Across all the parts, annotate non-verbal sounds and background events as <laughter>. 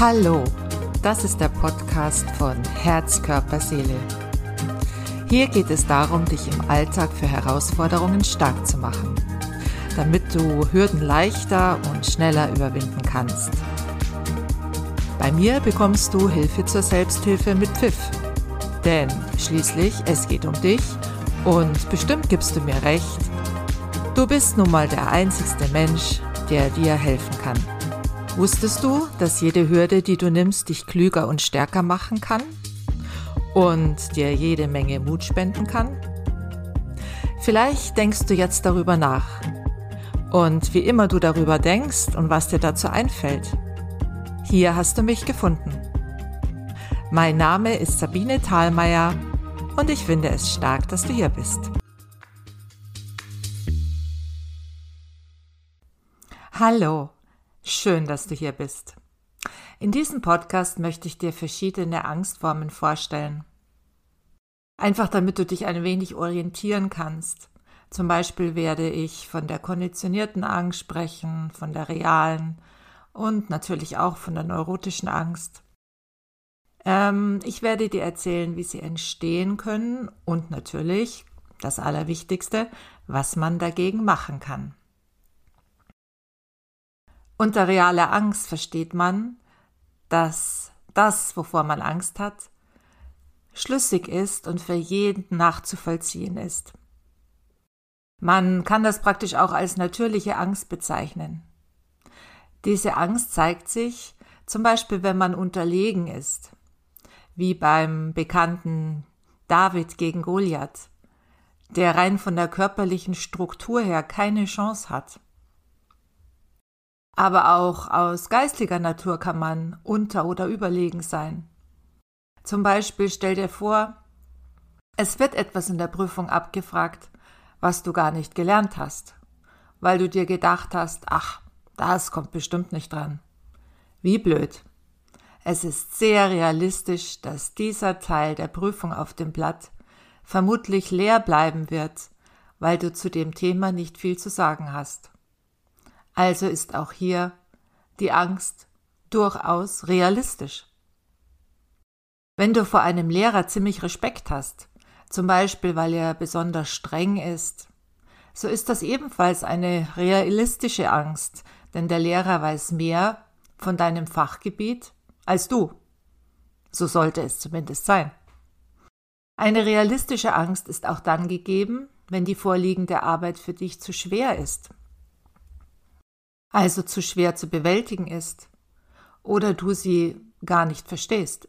Hallo, das ist der Podcast von Herz, Körper, Seele. Hier geht es darum, dich im Alltag für Herausforderungen stark zu machen, damit du Hürden leichter und schneller überwinden kannst. Bei mir bekommst du Hilfe zur Selbsthilfe mit Pfiff. Denn schließlich, es geht um dich und bestimmt gibst du mir recht, du bist nun mal der einzigste Mensch, der dir helfen kann. Wusstest du, dass jede Hürde, die du nimmst, dich klüger und stärker machen kann? Und dir jede Menge Mut spenden kann? Vielleicht denkst du jetzt darüber nach. Und wie immer du darüber denkst und was dir dazu einfällt, hier hast du mich gefunden. Mein Name ist Sabine Thalmeier und ich finde es stark, dass du hier bist. Hallo, Schön, dass du hier bist. In diesem Podcast möchte ich dir verschiedene Angstformen vorstellen. Einfach damit du dich ein wenig orientieren kannst. Zum Beispiel werde ich von der konditionierten Angst sprechen, von der realen und natürlich auch von der neurotischen Angst. Ähm, ich werde dir erzählen, wie sie entstehen können und natürlich, das Allerwichtigste, was man dagegen machen kann. Unter realer Angst versteht man, dass das, wovor man Angst hat, schlüssig ist und für jeden nachzuvollziehen ist. Man kann das praktisch auch als natürliche Angst bezeichnen. Diese Angst zeigt sich zum Beispiel, wenn man unterlegen ist, wie beim bekannten David gegen Goliath, der rein von der körperlichen Struktur her keine Chance hat. Aber auch aus geistlicher Natur kann man unter- oder überlegen sein. Zum Beispiel stell dir vor, es wird etwas in der Prüfung abgefragt, was du gar nicht gelernt hast, weil du dir gedacht hast, ach, das kommt bestimmt nicht dran. Wie blöd. Es ist sehr realistisch, dass dieser Teil der Prüfung auf dem Blatt vermutlich leer bleiben wird, weil du zu dem Thema nicht viel zu sagen hast. Also ist auch hier die Angst durchaus realistisch. Wenn du vor einem Lehrer ziemlich Respekt hast, zum Beispiel weil er besonders streng ist, so ist das ebenfalls eine realistische Angst, denn der Lehrer weiß mehr von deinem Fachgebiet als du. So sollte es zumindest sein. Eine realistische Angst ist auch dann gegeben, wenn die vorliegende Arbeit für dich zu schwer ist also zu schwer zu bewältigen ist oder du sie gar nicht verstehst.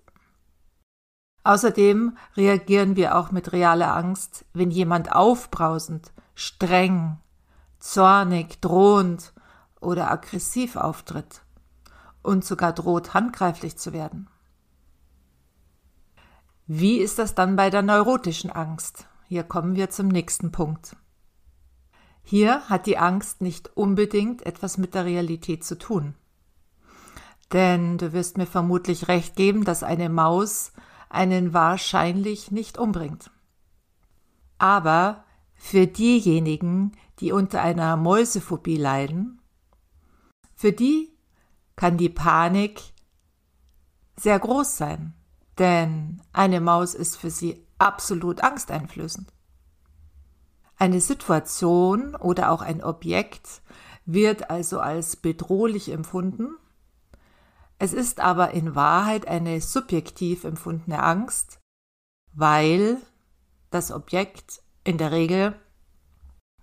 Außerdem reagieren wir auch mit realer Angst, wenn jemand aufbrausend, streng, zornig, drohend oder aggressiv auftritt und sogar droht, handgreiflich zu werden. Wie ist das dann bei der neurotischen Angst? Hier kommen wir zum nächsten Punkt. Hier hat die Angst nicht unbedingt etwas mit der Realität zu tun. Denn du wirst mir vermutlich recht geben, dass eine Maus einen wahrscheinlich nicht umbringt. Aber für diejenigen, die unter einer Mäusephobie leiden, für die kann die Panik sehr groß sein, denn eine Maus ist für sie absolut angsteinflößend. Eine Situation oder auch ein Objekt wird also als bedrohlich empfunden. Es ist aber in Wahrheit eine subjektiv empfundene Angst, weil das Objekt in der Regel,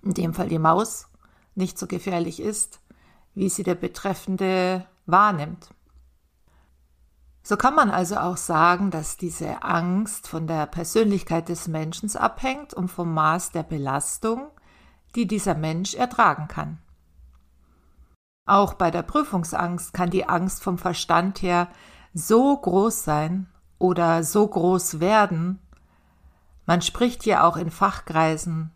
in dem Fall die Maus, nicht so gefährlich ist, wie sie der Betreffende wahrnimmt. So kann man also auch sagen, dass diese Angst von der Persönlichkeit des Menschen abhängt und vom Maß der Belastung, die dieser Mensch ertragen kann. Auch bei der Prüfungsangst kann die Angst vom Verstand her so groß sein oder so groß werden, man spricht hier auch in Fachkreisen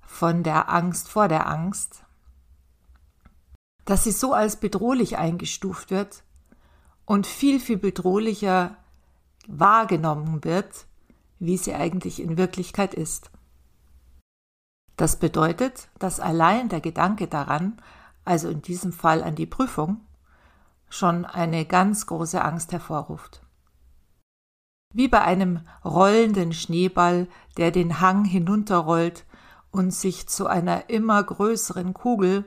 von der Angst vor der Angst, dass sie so als bedrohlich eingestuft wird, und viel, viel bedrohlicher wahrgenommen wird, wie sie eigentlich in Wirklichkeit ist. Das bedeutet, dass allein der Gedanke daran, also in diesem Fall an die Prüfung, schon eine ganz große Angst hervorruft. Wie bei einem rollenden Schneeball, der den Hang hinunterrollt und sich zu einer immer größeren Kugel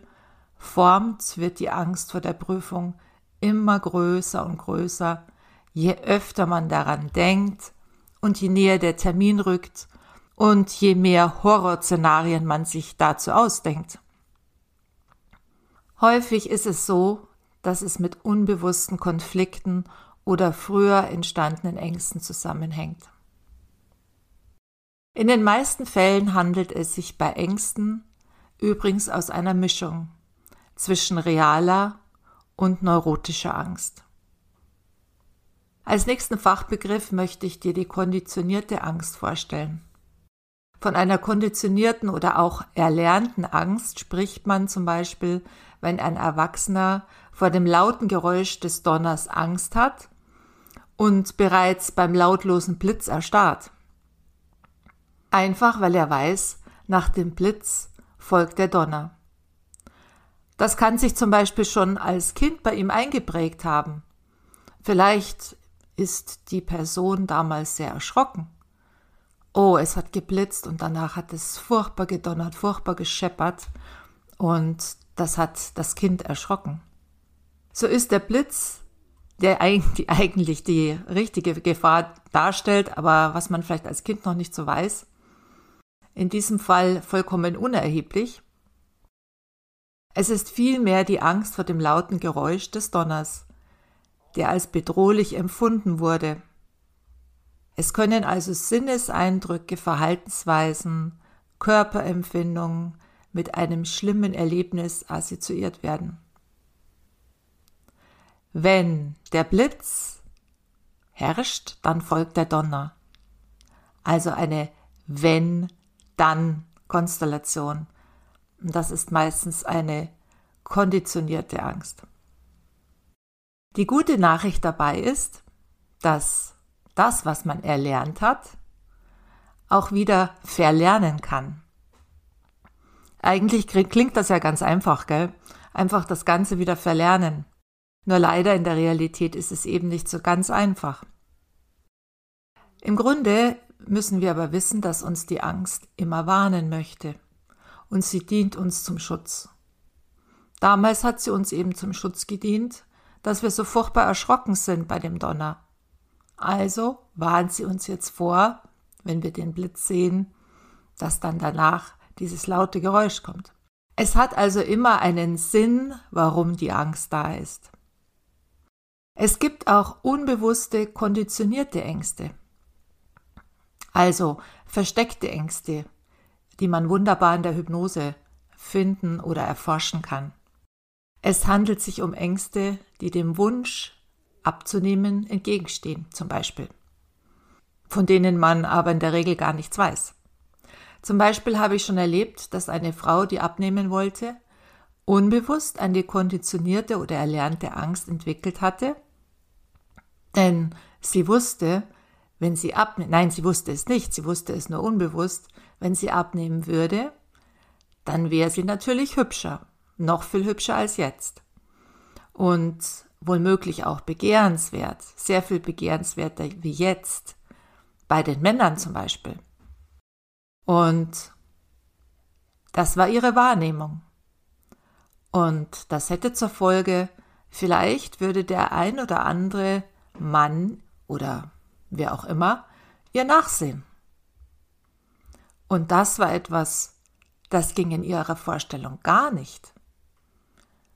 formt, wird die Angst vor der Prüfung immer größer und größer, je öfter man daran denkt und je näher der Termin rückt und je mehr Horrorszenarien man sich dazu ausdenkt. Häufig ist es so, dass es mit unbewussten Konflikten oder früher entstandenen Ängsten zusammenhängt. In den meisten Fällen handelt es sich bei Ängsten übrigens aus einer Mischung zwischen realer und neurotischer Angst. Als nächsten Fachbegriff möchte ich dir die konditionierte Angst vorstellen. Von einer konditionierten oder auch erlernten Angst spricht man zum Beispiel, wenn ein Erwachsener vor dem lauten Geräusch des Donners Angst hat und bereits beim lautlosen Blitz erstarrt. Einfach weil er weiß, nach dem Blitz folgt der Donner. Das kann sich zum Beispiel schon als Kind bei ihm eingeprägt haben. Vielleicht ist die Person damals sehr erschrocken. Oh, es hat geblitzt und danach hat es furchtbar gedonnert, furchtbar gescheppert und das hat das Kind erschrocken. So ist der Blitz, der eigentlich die richtige Gefahr darstellt, aber was man vielleicht als Kind noch nicht so weiß, in diesem Fall vollkommen unerheblich. Es ist vielmehr die Angst vor dem lauten Geräusch des Donners, der als bedrohlich empfunden wurde. Es können also Sinneseindrücke, Verhaltensweisen, Körperempfindungen mit einem schlimmen Erlebnis assoziiert werden. Wenn der Blitz herrscht, dann folgt der Donner. Also eine Wenn-Dann-Konstellation. Das ist meistens eine konditionierte Angst. Die gute Nachricht dabei ist, dass das, was man erlernt hat, auch wieder verlernen kann. Eigentlich klingt das ja ganz einfach, gell? Einfach das Ganze wieder verlernen. Nur leider in der Realität ist es eben nicht so ganz einfach. Im Grunde müssen wir aber wissen, dass uns die Angst immer warnen möchte und sie dient uns zum Schutz. Damals hat sie uns eben zum Schutz gedient, dass wir so furchtbar erschrocken sind bei dem Donner. Also warnt sie uns jetzt vor, wenn wir den Blitz sehen, dass dann danach dieses laute Geräusch kommt. Es hat also immer einen Sinn, warum die Angst da ist. Es gibt auch unbewusste, konditionierte Ängste. Also versteckte Ängste, die man wunderbar in der Hypnose finden oder erforschen kann. Es handelt sich um Ängste, die dem Wunsch abzunehmen entgegenstehen, zum Beispiel, von denen man aber in der Regel gar nichts weiß. Zum Beispiel habe ich schon erlebt, dass eine Frau, die abnehmen wollte, unbewusst eine konditionierte oder erlernte Angst entwickelt hatte, denn sie wusste, wenn sie abnehmen, nein, sie wusste es nicht, sie wusste es nur unbewusst, wenn sie abnehmen würde, dann wäre sie natürlich hübscher, noch viel hübscher als jetzt. Und wohlmöglich auch begehrenswert, sehr viel begehrenswerter wie jetzt, bei den Männern zum Beispiel. Und das war ihre Wahrnehmung. Und das hätte zur Folge, vielleicht würde der ein oder andere Mann oder wer auch immer ihr nachsehen. Und das war etwas, das ging in ihrer Vorstellung gar nicht.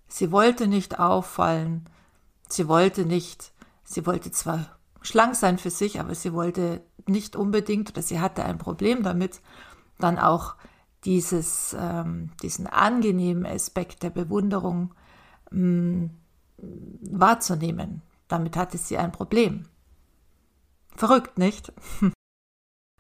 Sie wollte nicht auffallen, sie wollte nicht, sie wollte zwar schlank sein für sich, aber sie wollte nicht unbedingt oder sie hatte ein Problem damit, dann auch dieses, ähm, diesen angenehmen Aspekt der Bewunderung mh, mm, wahrzunehmen. Damit hatte sie ein Problem. Verrückt, nicht? <laughs>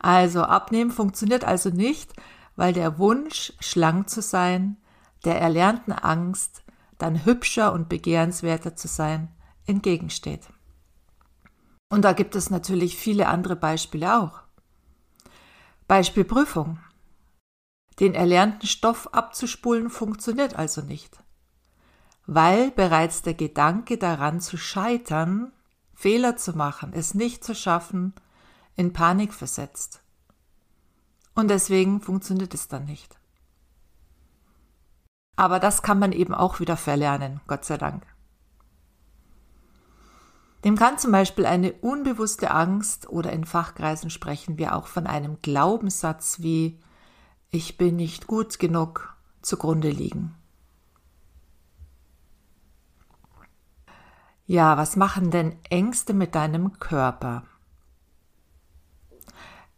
Also abnehmen funktioniert also nicht, weil der Wunsch, schlank zu sein, der erlernten Angst, dann hübscher und begehrenswerter zu sein, entgegensteht. Und da gibt es natürlich viele andere Beispiele auch. Beispiel Prüfung. Den erlernten Stoff abzuspulen funktioniert also nicht. weil bereits der Gedanke daran zu scheitern, Fehler zu machen, es nicht zu schaffen, in Panik versetzt. Und deswegen funktioniert es dann nicht. Aber das kann man eben auch wieder verlernen, Gott sei Dank. Dem kann zum Beispiel eine unbewusste Angst oder in Fachkreisen sprechen wir auch von einem Glaubenssatz wie Ich bin nicht gut genug zugrunde liegen. Ja, was machen denn Ängste mit deinem Körper?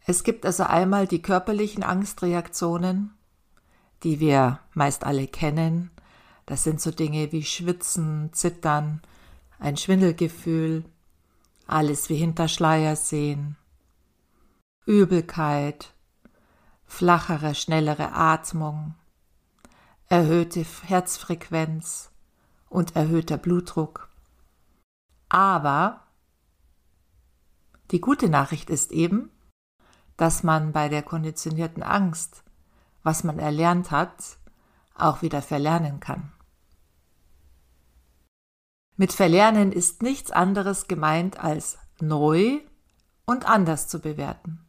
Es gibt also einmal die körperlichen Angstreaktionen, die wir meist alle kennen. Das sind so Dinge wie Schwitzen, Zittern, ein Schwindelgefühl, alles wie hinter Schleier sehen, Übelkeit, flachere, schnellere Atmung, erhöhte Herzfrequenz und erhöhter Blutdruck. Aber die gute Nachricht ist eben, dass man bei der konditionierten Angst, was man erlernt hat, auch wieder verlernen kann. Mit Verlernen ist nichts anderes gemeint als neu und anders zu bewerten.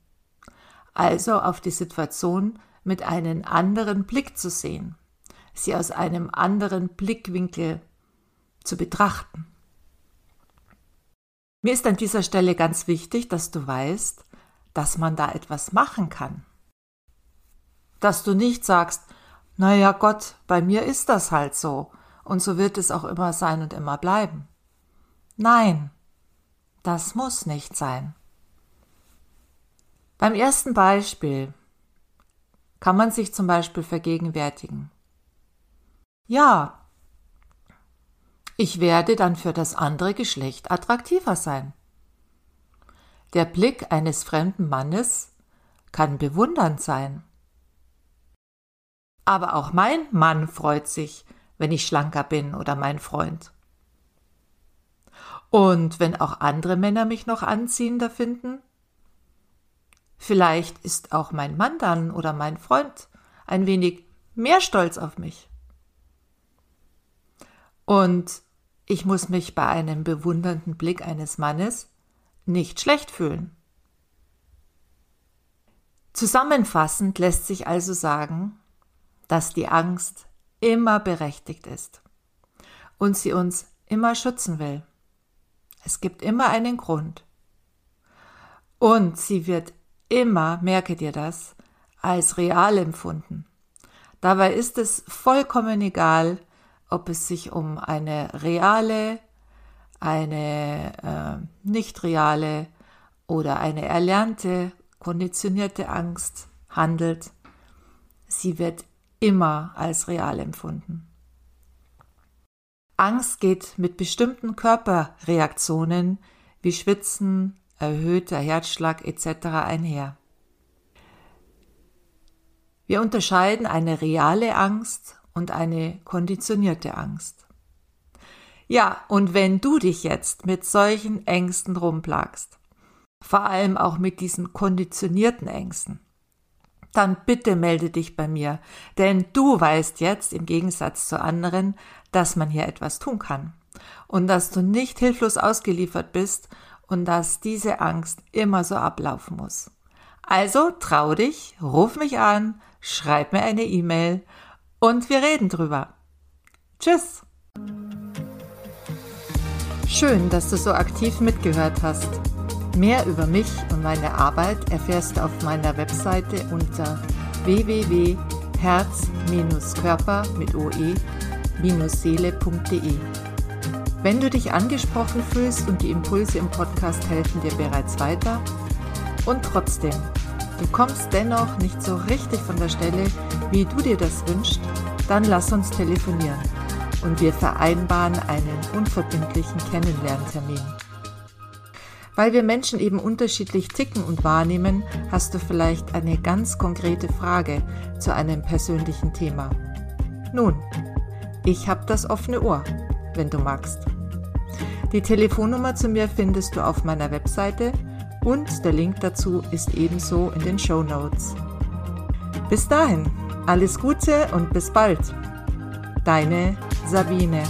Also auf die Situation mit einem anderen Blick zu sehen, sie aus einem anderen Blickwinkel zu betrachten. Mir ist an dieser Stelle ganz wichtig, dass du weißt, dass man da etwas machen kann. Dass du nicht sagst, na ja Gott, bei mir ist das halt so und so wird es auch immer sein und immer bleiben. Nein, das muss nicht sein. Beim ersten Beispiel kann man sich zum Beispiel vergegenwärtigen. Ja, ich werde dann für das andere Geschlecht attraktiver sein. Der Blick eines fremden Mannes kann bewundernd sein. Aber auch mein Mann freut sich, wenn ich schlanker bin oder mein Freund. Und wenn auch andere Männer mich noch anziehender finden? Vielleicht ist auch mein Mann dann oder mein Freund ein wenig mehr stolz auf mich. Und ich muss mich bei einem bewundernden Blick eines Mannes nicht schlecht fühlen. Zusammenfassend lässt sich also sagen, dass die Angst immer berechtigt ist und sie uns immer schützen will. Es gibt immer einen Grund. Und sie wird immer, merke dir das, als real empfunden. Dabei ist es vollkommen egal, ob es sich um eine reale eine äh, nicht reale oder eine erlernte, konditionierte Angst handelt, sie wird immer als real empfunden. Angst geht mit bestimmten Körperreaktionen wie Schwitzen, erhöhter Herzschlag etc. einher. Wir unterscheiden eine reale Angst und eine konditionierte Angst. Ja, und wenn du dich jetzt mit solchen Ängsten rumplagst, vor allem auch mit diesen konditionierten Ängsten, dann bitte melde dich bei mir, denn du weißt jetzt im Gegensatz zu anderen, dass man hier etwas tun kann und dass du nicht hilflos ausgeliefert bist und dass diese Angst immer so ablaufen muss. Also trau dich, ruf mich an, schreib mir eine E-Mail und wir reden drüber. Tschüss! Schön, dass du so aktiv mitgehört hast. Mehr über mich und meine Arbeit erfährst du auf meiner Webseite unter www.herz-körper mit oe-seele.de. Wenn du dich angesprochen fühlst und die Impulse im Podcast helfen dir bereits weiter und trotzdem, du kommst dennoch nicht so richtig von der Stelle, wie du dir das wünschst, dann lass uns telefonieren und wir vereinbaren einen unverbindlichen Kennenlerntermin. Weil wir Menschen eben unterschiedlich ticken und wahrnehmen, hast du vielleicht eine ganz konkrete Frage zu einem persönlichen Thema. Nun, ich habe das offene Ohr, wenn du magst. Die Telefonnummer zu mir findest du auf meiner Webseite und der Link dazu ist ebenso in den Show Notes. Bis dahin, alles Gute und bis bald. Deine Sabine.